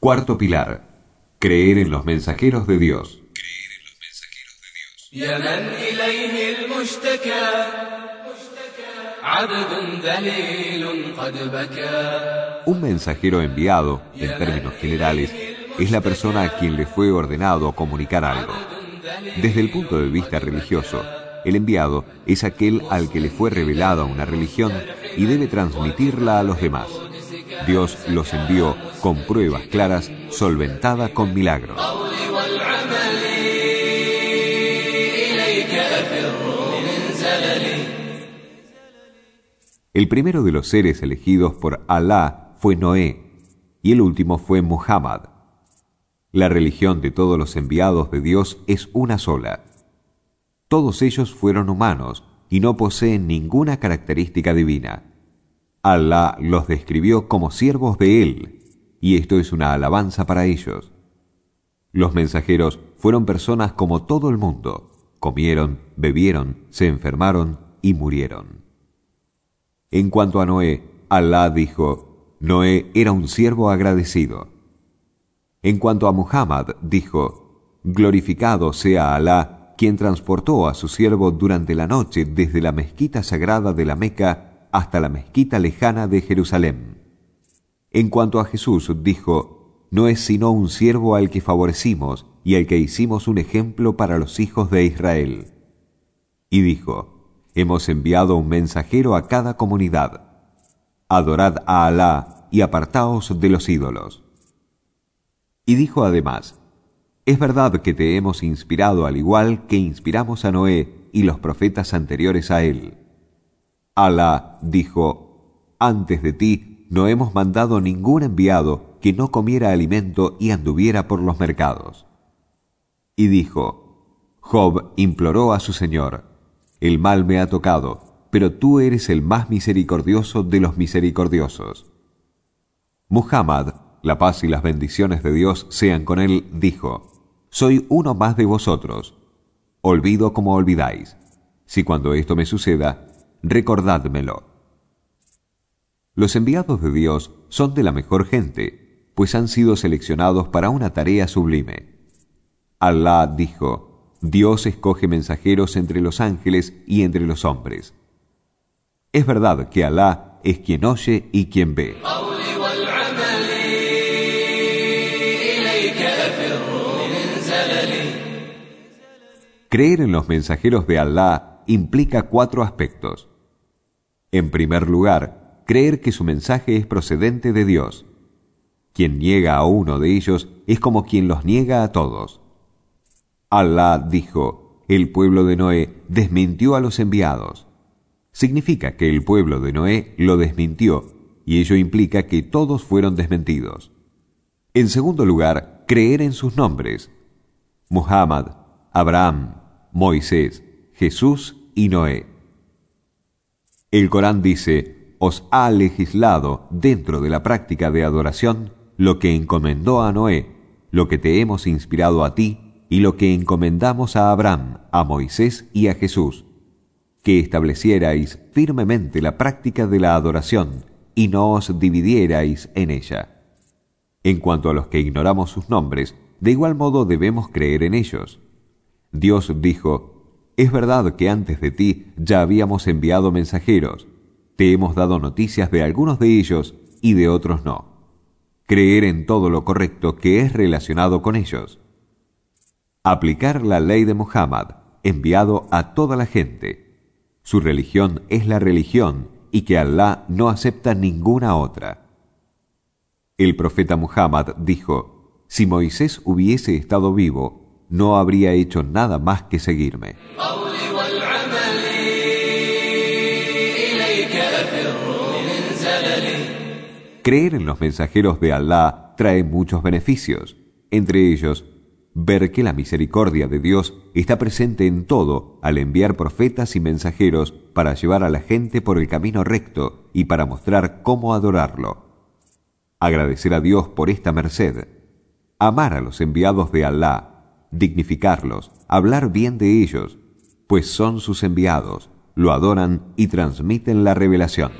Cuarto pilar, creer en los mensajeros de Dios. Un mensajero enviado, en términos generales, es la persona a quien le fue ordenado comunicar algo. Desde el punto de vista religioso, el enviado es aquel al que le fue revelada una religión y debe transmitirla a los demás. Dios los envió con pruebas claras, solventada con milagros. El primero de los seres elegidos por Alá fue Noé, y el último fue Muhammad. La religión de todos los enviados de Dios es una sola. Todos ellos fueron humanos y no poseen ninguna característica divina. Alá los describió como siervos de Él, y esto es una alabanza para ellos. Los mensajeros fueron personas como todo el mundo. Comieron, bebieron, se enfermaron y murieron. En cuanto a Noé, Alá dijo, Noé era un siervo agradecido. En cuanto a Muhammad, dijo, Glorificado sea Alá, quien transportó a su siervo durante la noche desde la mezquita sagrada de la Meca hasta la mezquita lejana de Jerusalén. En cuanto a Jesús, dijo, No es sino un siervo al que favorecimos y al que hicimos un ejemplo para los hijos de Israel. Y dijo, Hemos enviado un mensajero a cada comunidad. Adorad a Alá y apartaos de los ídolos. Y dijo además, Es verdad que te hemos inspirado al igual que inspiramos a Noé y los profetas anteriores a él. Alá dijo, Antes de ti no hemos mandado ningún enviado que no comiera alimento y anduviera por los mercados. Y dijo, Job imploró a su Señor, El mal me ha tocado, pero tú eres el más misericordioso de los misericordiosos. Muhammad, la paz y las bendiciones de Dios sean con él, dijo, Soy uno más de vosotros. Olvido como olvidáis. Si cuando esto me suceda, recordádmelo. Los enviados de Dios son de la mejor gente, pues han sido seleccionados para una tarea sublime. Alá dijo, Dios escoge mensajeros entre los ángeles y entre los hombres. Es verdad que Alá es quien oye y quien ve. Creer en los mensajeros de Alá implica cuatro aspectos. En primer lugar, creer que su mensaje es procedente de Dios. Quien niega a uno de ellos es como quien los niega a todos. Alá dijo, el pueblo de Noé desmintió a los enviados. Significa que el pueblo de Noé lo desmintió, y ello implica que todos fueron desmentidos. En segundo lugar, creer en sus nombres. Muhammad, Abraham, Moisés, Jesús y Noé. El Corán dice, os ha legislado dentro de la práctica de adoración lo que encomendó a Noé, lo que te hemos inspirado a ti y lo que encomendamos a Abraham, a Moisés y a Jesús, que establecierais firmemente la práctica de la adoración y no os dividierais en ella. En cuanto a los que ignoramos sus nombres, de igual modo debemos creer en ellos. Dios dijo, Es verdad que antes de ti ya habíamos enviado mensajeros, te hemos dado noticias de algunos de ellos y de otros no. Creer en todo lo correcto que es relacionado con ellos. Aplicar la ley de Muhammad, enviado a toda la gente. Su religión es la religión y que Allah no acepta ninguna otra. El profeta Muhammad dijo, si Moisés hubiese estado vivo, no habría hecho nada más que seguirme. Creer en los mensajeros de Alá trae muchos beneficios, entre ellos ver que la misericordia de Dios está presente en todo al enviar profetas y mensajeros para llevar a la gente por el camino recto y para mostrar cómo adorarlo. Agradecer a Dios por esta merced, amar a los enviados de Alá dignificarlos, hablar bien de ellos, pues son sus enviados, lo adoran y transmiten la revelación.